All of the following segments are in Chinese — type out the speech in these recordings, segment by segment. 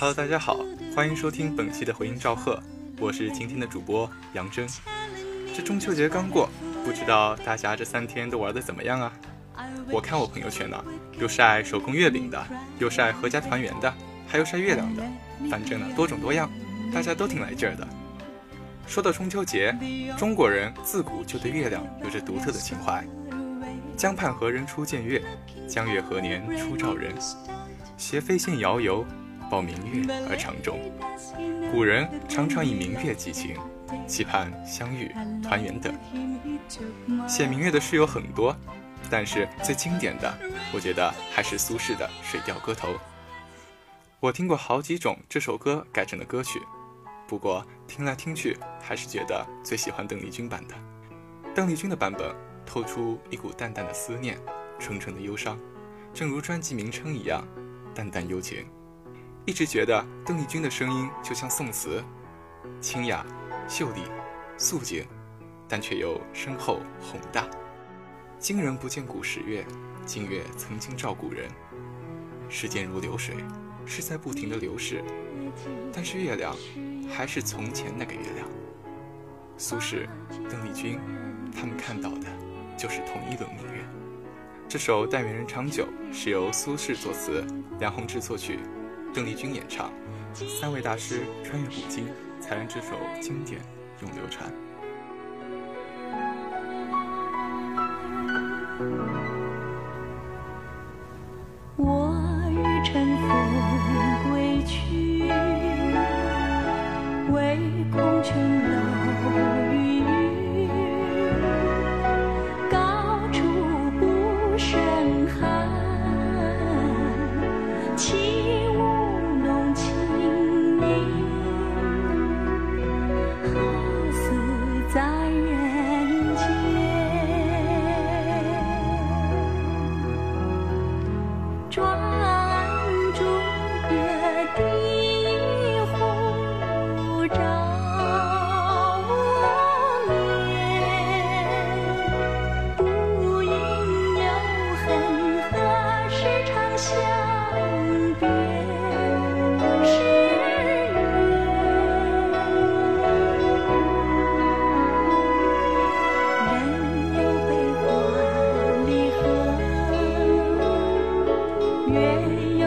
Hello，大家好，欢迎收听本期的回音赵贺，我是今天的主播杨真。这中秋节刚过，不知道大家这三天都玩的怎么样啊？我看我朋友圈呢，有晒手工月饼的，有晒合家团圆的，还有晒月亮的，反正呢多种多样，大家都挺来劲儿的。说到中秋节，中国人自古就对月亮有着独特的情怀。江畔何人初见月？江月何年初照人？斜飞线遥游，抱明月而长终。古人常常以明月寄情，期盼相遇、团圆等。写明月的诗有很多，但是最经典的，我觉得还是苏轼的《水调歌头》。我听过好几种这首歌改成的歌曲，不过听来听去，还是觉得最喜欢邓丽君版的。邓丽君的版本。透出一股淡淡的思念，纯纯的忧伤，正如专辑名称一样，淡淡幽情。一直觉得邓丽君的声音就像宋词，清雅、秀丽、素净，但却又深厚宏大。今人不见古时月，今月曾经照古人。时间如流水，是在不停的流逝，但是月亮还是从前那个月亮。苏轼、邓丽君，他们看到的。就是同一轮明月。这首《但愿人长久》是由苏轼作词，梁鸿志作曲，邓丽君演唱，三位大师穿越古今，才让这首经典永流传。我欲乘风 away.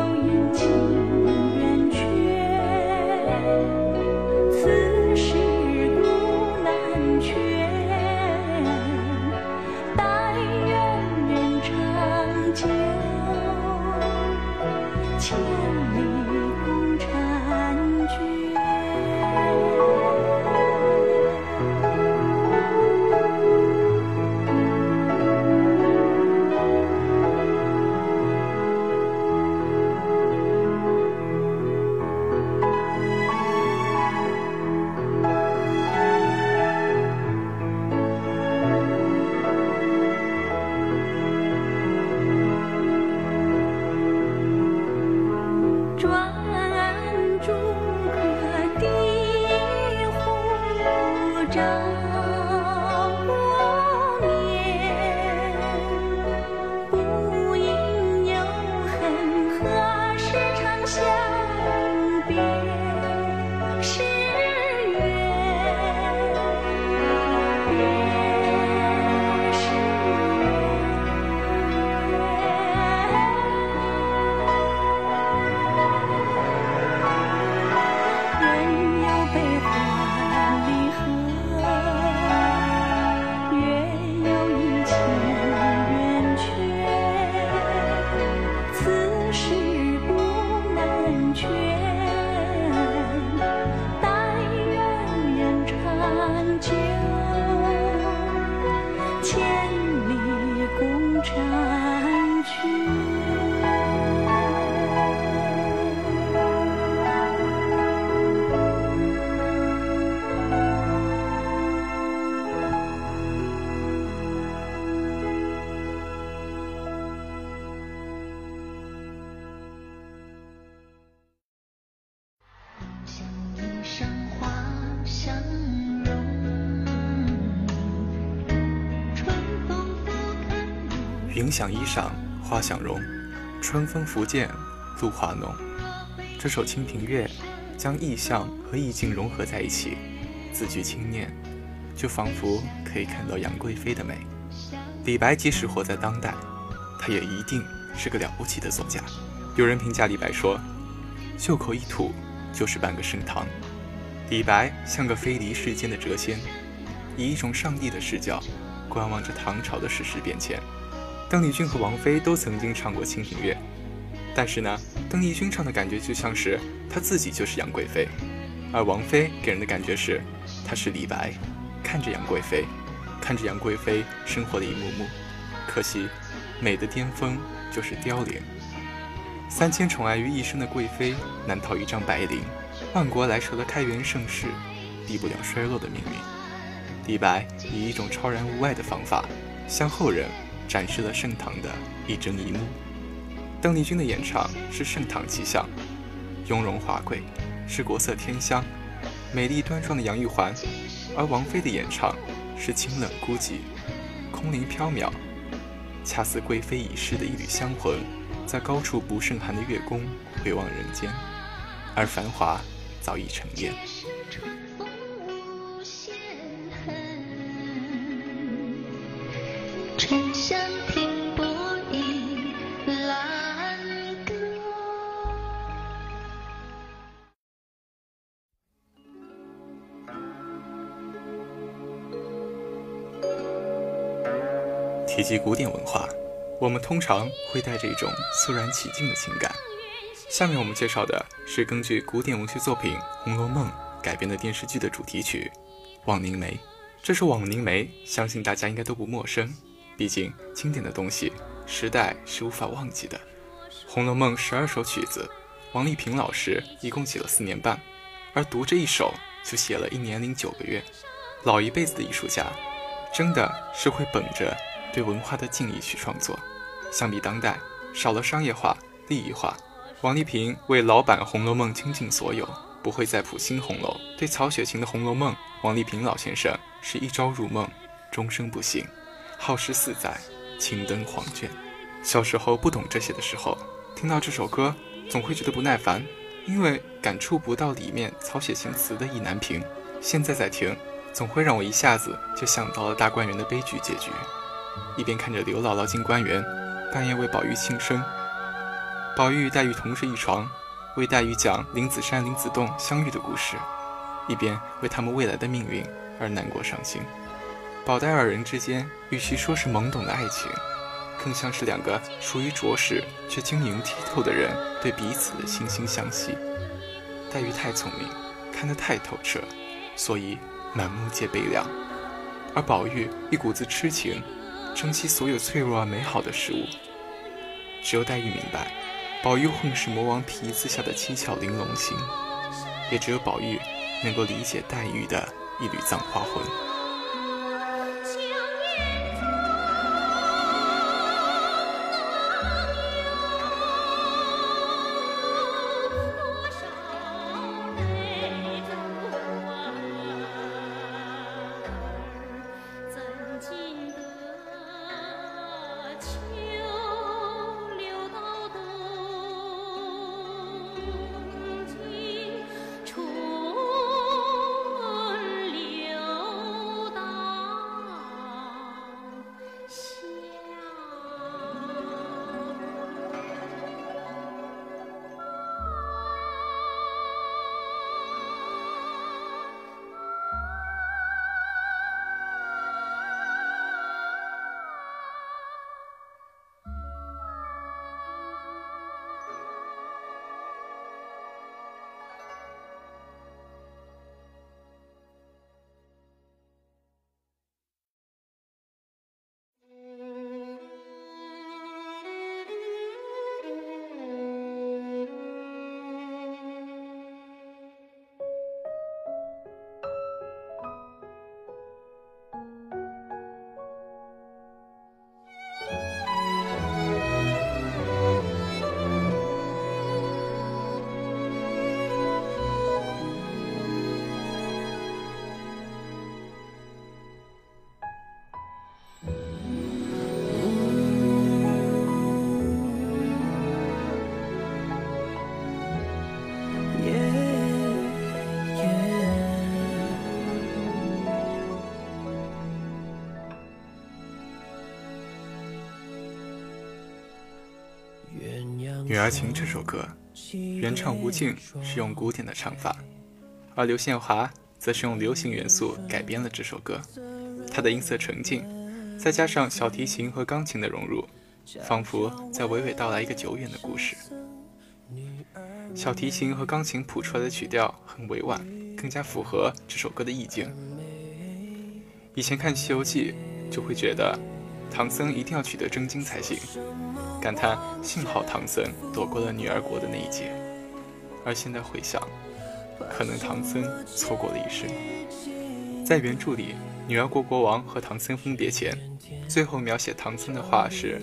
云想衣裳花想容，春风拂槛露华浓。这首《清平乐》将意象和意境融合在一起，字句轻念，就仿佛可以看到杨贵妃的美。李白即使活在当代，他也一定是个了不起的作家。有人评价李白说：“袖口一吐就是半个盛唐。”李白像个飞离世间的谪仙，以一种上帝的视角观望着唐朝的世事变迁。邓丽君和王菲都曾经唱过《清平乐》。但是呢，邓丽君唱的感觉就像是她自己就是杨贵妃，而王菲给人的感觉是她是李白，看着杨贵妃，看着杨贵妃生活的一幕幕。可惜，美的巅峰就是凋零。三千宠爱于一身的贵妃，难逃一张白绫；万国来朝的开元盛世，避不了衰落的命运。李白以一种超然物外的方法，向后人展示了盛唐的一真一幕。邓丽君的演唱是盛唐气象，雍容华贵，是国色天香，美丽端庄的杨玉环；而王菲的演唱是清冷孤寂，空灵飘渺，恰似贵妃已逝的一缕香魂，在高处不胜寒的月宫回望人间，而繁华早已成烟。以及古典文化，我们通常会带着一种肃然起敬的情感。下面我们介绍的是根据古典文学作品《红楼梦》改编的电视剧的主题曲《枉凝眉》。这首《枉凝眉》，相信大家应该都不陌生，毕竟经典的东西，时代是无法忘记的。《红楼梦》十二首曲子，王丽萍老师一共写了四年半，而读这一首就写了一年零九个月。老一辈子的艺术家，真的是会本着。对文化的敬意去创作，相比当代，少了商业化、利益化。王丽萍为老版《红楼梦》倾尽所有，不会再谱新红楼。对曹雪芹的《红楼梦》，王丽萍老先生是一朝入梦，终生不醒，耗时四载，青灯黄卷。小时候不懂这些的时候，听到这首歌，总会觉得不耐烦，因为感触不到里面曹雪芹词的意难平。现在再听，总会让我一下子就想到了大观园的悲剧结局。一边看着刘姥姥进官园，半夜为宝玉庆生，宝玉与黛玉同睡一床，为黛玉讲林子山、林子栋相遇的故事，一边为他们未来的命运而难过伤心。宝黛二人之间，与其说是懵懂的爱情，更像是两个属于拙识却晶莹剔透的人对彼此的惺惺相惜。黛玉太聪明，看得太透彻，所以满目皆悲凉；而宝玉一股子痴情。珍惜所有脆弱而美好的事物。只有黛玉明白，宝玉混是魔王皮子下的七窍玲珑心，也只有宝玉能够理解黛玉的一缕葬花魂。女儿情》这首歌，原唱吴静是用古典的唱法，而刘宪华则是用流行元素改编了这首歌。他的音色纯净，再加上小提琴和钢琴的融入，仿佛在娓娓道来一个久远的故事。小提琴和钢琴谱出来的曲调很委婉，更加符合这首歌的意境。以前看《西游记》，就会觉得唐僧一定要取得真经才行，感叹幸好唐僧躲过了女儿国的那一劫。而现在回想，可能唐僧错过了一生。在原著里，女儿国国王和唐僧分别前，最后描写唐僧的话是：“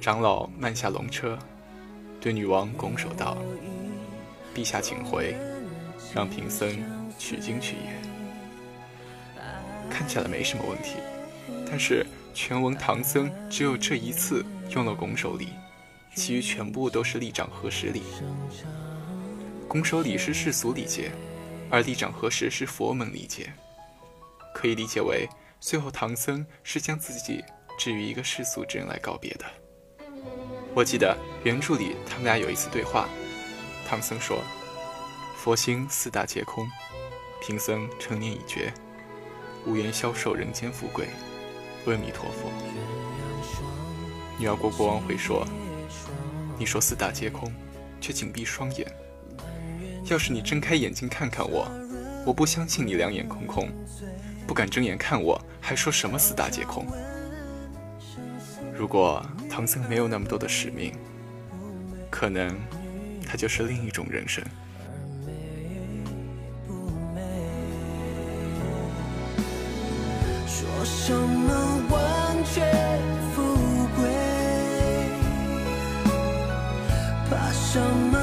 长老慢下龙车，对女王拱手道：‘陛下请回，让贫僧取经去也。’看起来没什么问题，但是全文唐僧只有这一次用了拱手礼，其余全部都是立掌合十礼。”拱手礼是世俗礼节，而立掌合十是佛门礼节，可以理解为最后唐僧是将自己置于一个世俗之人来告别的。我记得原著里他们俩有一次对话，唐僧说：“佛心四大皆空，贫僧成年已绝，无缘消受人间富贵，阿弥陀佛。”女儿国国王会说：“你说四大皆空，却紧闭双眼。”要是你睁开眼睛看看我，我不相信你两眼空空，不敢睁眼看我，还说什么四大皆空？如果唐僧没有那么多的使命，可能他就是另一种人生。说什么王权富贵，怕什么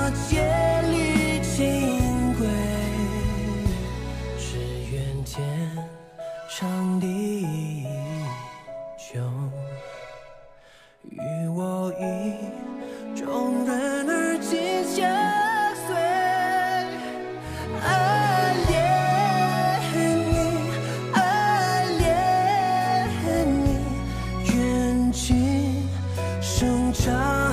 长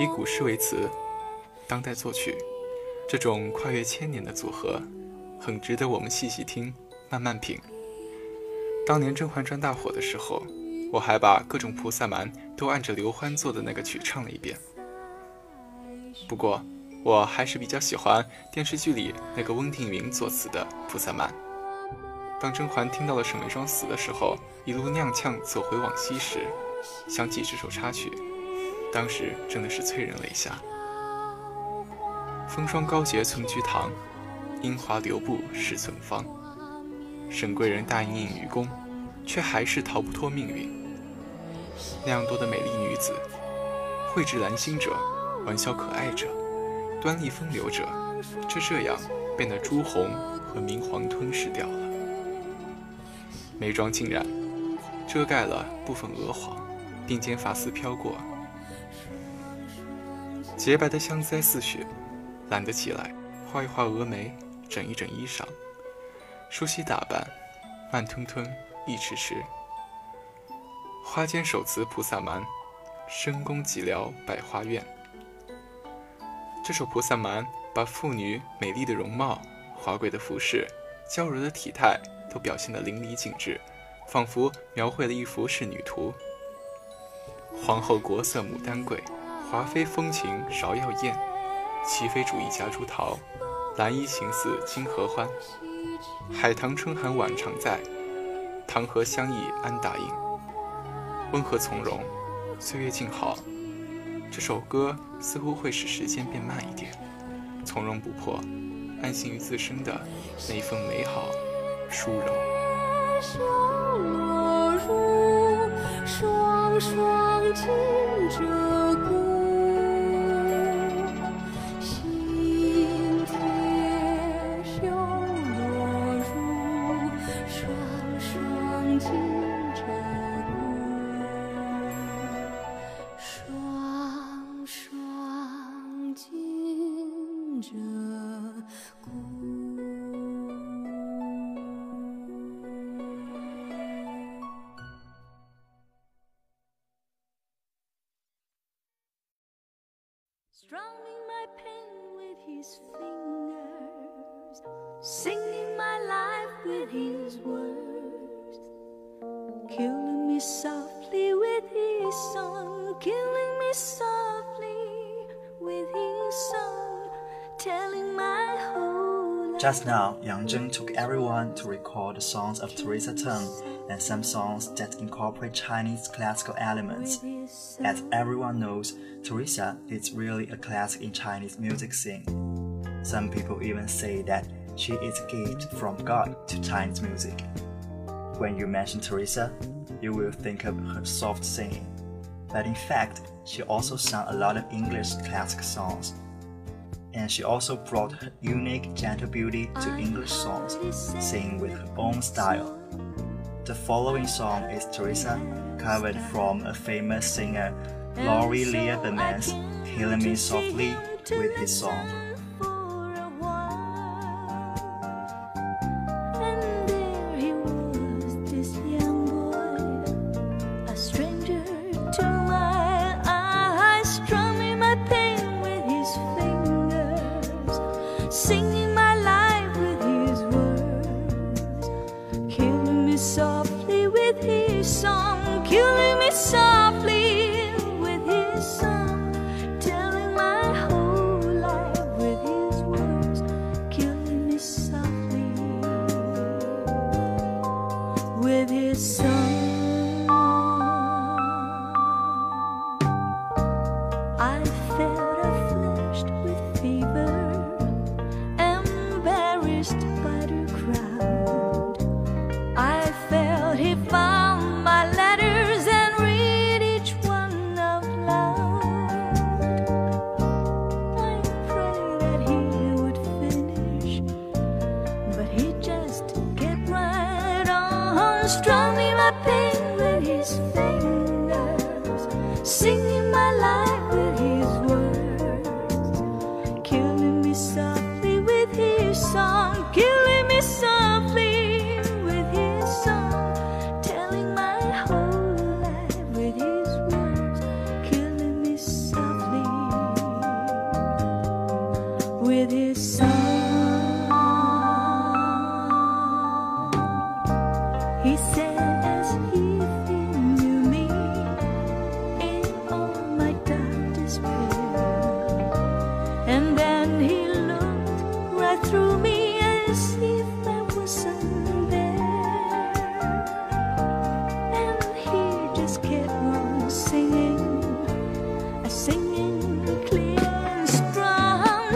以古诗为词，当代作曲，这种跨越千年的组合，很值得我们细细听，慢慢品。当年《甄嬛传》大火的时候，我还把各种菩萨蛮都按着刘欢做的那个曲唱了一遍。不过，我还是比较喜欢电视剧里那个翁庭云作词的《菩萨蛮》。当甄嬛听到了沈眉庄死的时候，一路踉跄走回往昔时，想起这首插曲，当时真的是催人泪下。风霜高洁存菊堂，樱华留步是存芳。沈贵人大隐隐于宫，却还是逃不脱命运。那样多的美丽女子，蕙质兰心者，玩笑可爱者，端丽风流者，就这样被那朱红和明黄吞噬掉。眉妆尽染，遮盖了部分鹅黄，鬓间发丝飘过，洁白的香腮似雪，懒得起来，画一画峨眉，整一整衣裳，梳洗打扮，慢吞吞，一迟迟。花间手持菩萨蛮，深宫寂寥百花院。这首菩萨蛮把妇女美丽的容貌、华贵的服饰、娇柔的体态都表现得淋漓尽致，仿佛描绘了一幅仕女图。皇后国色牡丹贵，华妃风情芍药艳。齐妃主义夹竹桃，兰衣情似金合欢。海棠春寒晚常在，唐河相忆安答应。温和从容，岁月静好。这首歌似乎会使时间变慢一点，从容不迫，安心于自身的那一份美好舒柔。落入双双 Strumming my pen with his fingers, singing my life with his words, killing me softly with his song, killing me softly with his song, telling. Just now, Yang Zheng took everyone to record the songs of Teresa Teng and some songs that incorporate Chinese classical elements. As everyone knows, Teresa is really a classic in Chinese music scene. Some people even say that she is a gift from God to Chinese music. When you mention Teresa, you will think of her soft singing. But in fact, she also sang a lot of English classic songs. And she also brought her unique gentle beauty to English songs, singing with her own style. The following song is Teresa, covered from a famous singer, Laurie Lieberman's Killing Me Softly, with his song.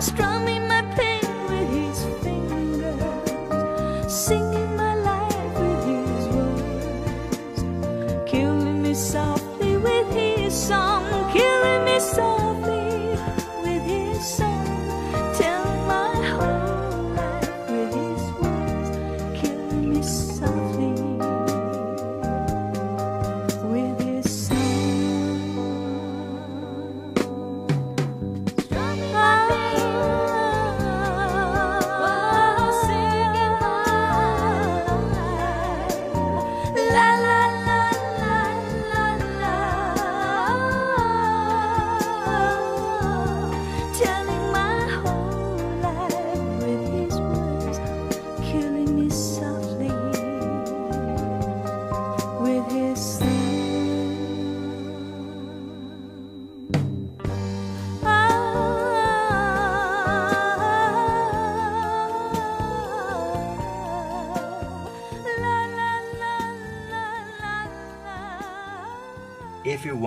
Strong,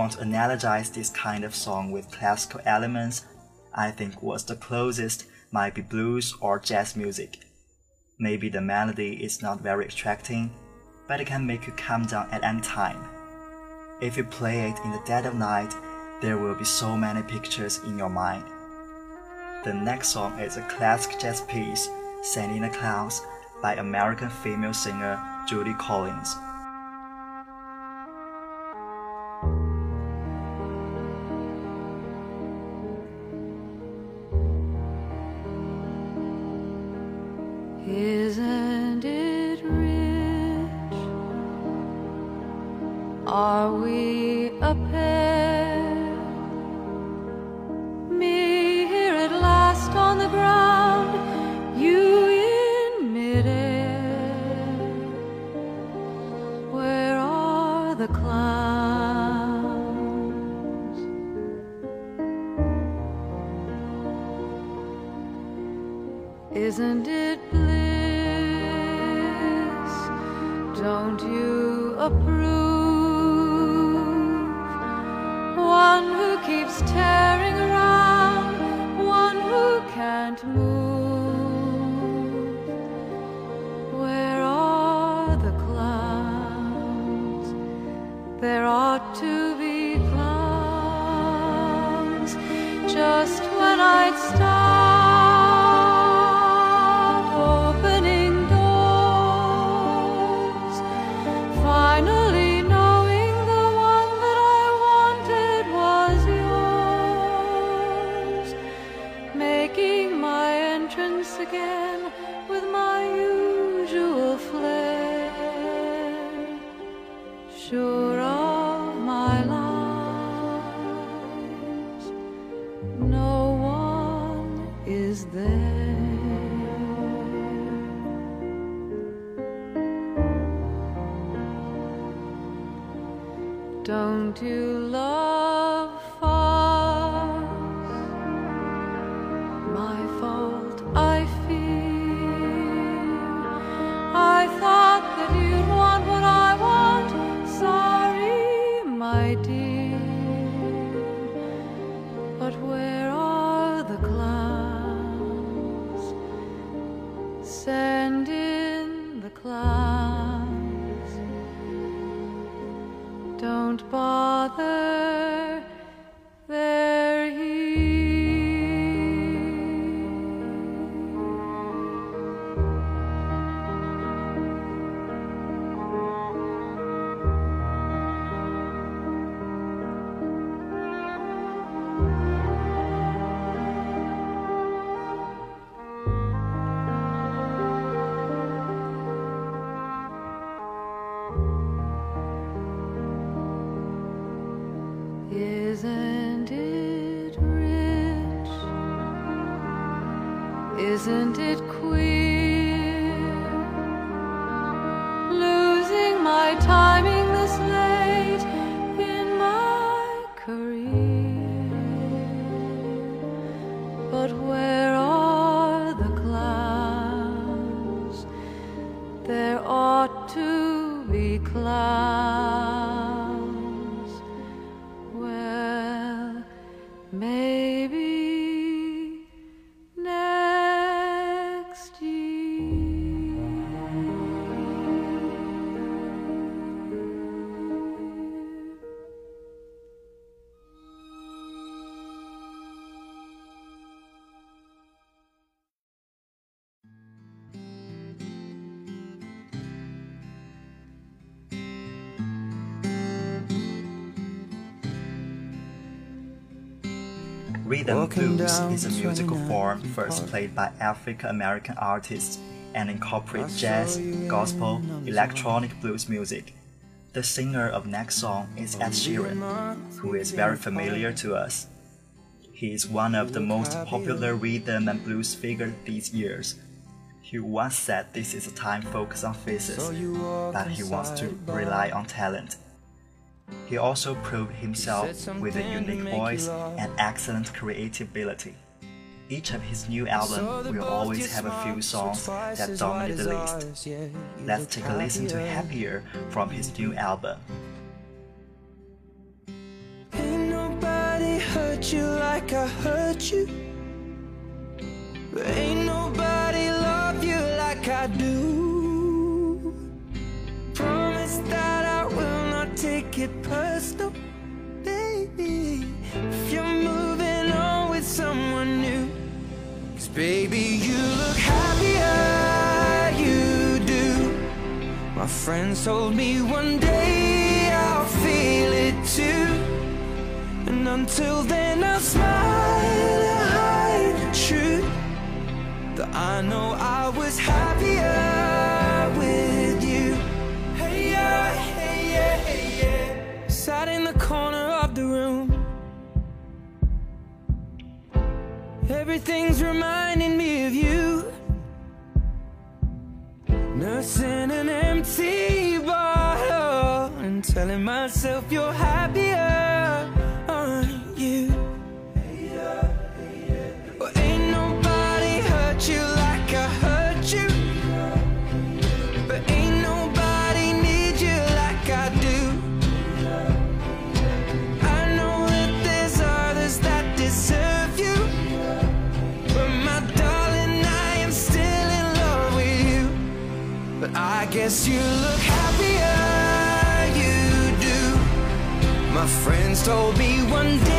want to analogize this kind of song with classical elements, I think what's the closest might be blues or jazz music. Maybe the melody is not very attracting, but it can make you calm down at any time. If you play it in the dead of night, there will be so many pictures in your mind. The next song is a classic jazz piece, Sand in the Clouds, by American female singer Judy Collins. Rhythm blues is a musical form first played by African American artists and incorporates jazz, gospel, electronic blues music. The singer of next song is Ed Sheeran, who is very familiar to us. He is one of the most popular rhythm and blues figures these years. He once said this is a time focused on faces, but he wants to rely on talent. He also proved himself with a unique voice and excellent creativity. Each of his new albums will always have a few songs that dominate the list. Let's take a listen to Happier from his new album. hurt you like I hurt you. Ain't nobody love you like I do. Take it personal, baby. If you're moving on with someone new. Cause baby, you look happier, you do. My friends told me one day I'll feel it too. And until then, I'll smile and hide the truth. That I know I was happier in the corner of the room. Everything's reminding me of you. Nursing an empty bottle and telling myself you're happier, guess you look happier, you do. My friends told me one day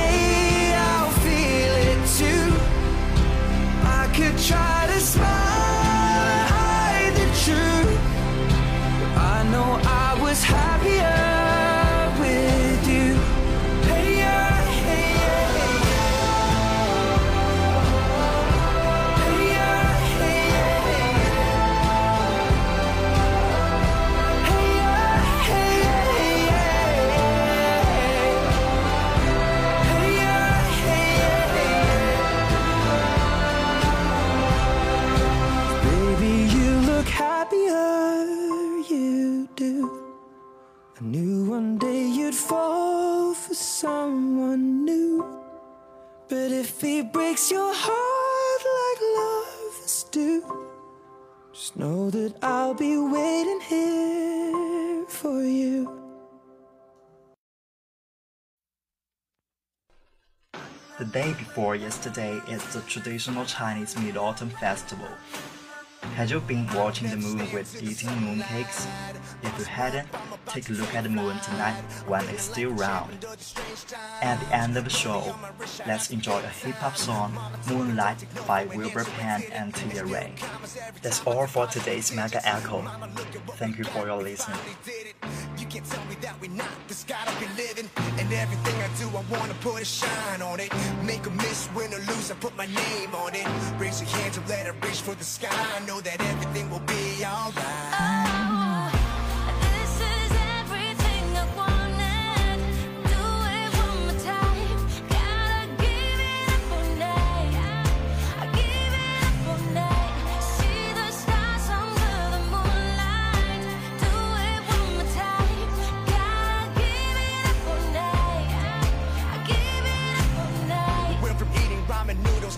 day before yesterday is the traditional Chinese Mid-Autumn Festival. Had you been watching the moon with eating mooncakes? If you hadn't, take a look at the moon tonight when it's still round. At the end of the show, let's enjoy a hip-hop song, Moonlight by Wilbur Penn and Tia Ray. That's all for today's Mega Echo. Thank you for your listening. Can't tell me that we're not. This gotta be living. And everything I do, I wanna put a shine on it. Make a miss, win or lose, I put my name on it. Raise your hands and let it reach for the sky. I know that everything will be alright. This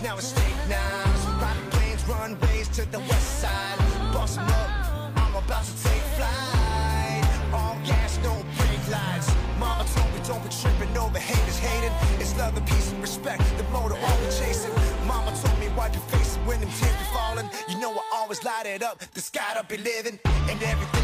now it's knives. Private planes, runways to the west side. 'em up, I'm about to take flight. All gas, no brake lights. Mama told me don't be tripping over haters hating. It's love and peace and respect, the motor all we chasing. Mama told me wipe your face when them tears be falling. You know I always light it up, the sky to be living. And everything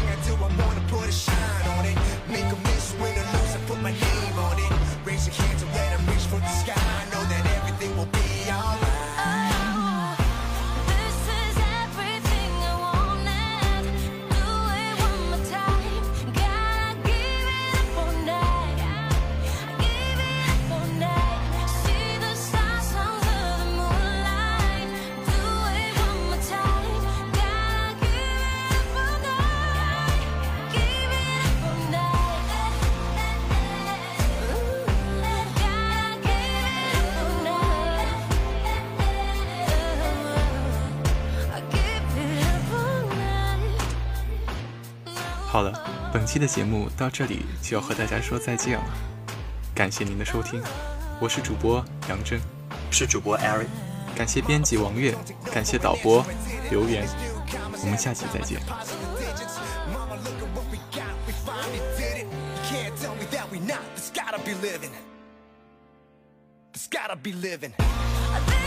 期的节目到这里就要和大家说再见了，感谢您的收听，我是主播杨真，是主播 Eric。感谢编辑王月，感谢导播刘源，我们下期再见。Gotta be living. This gotta be living. This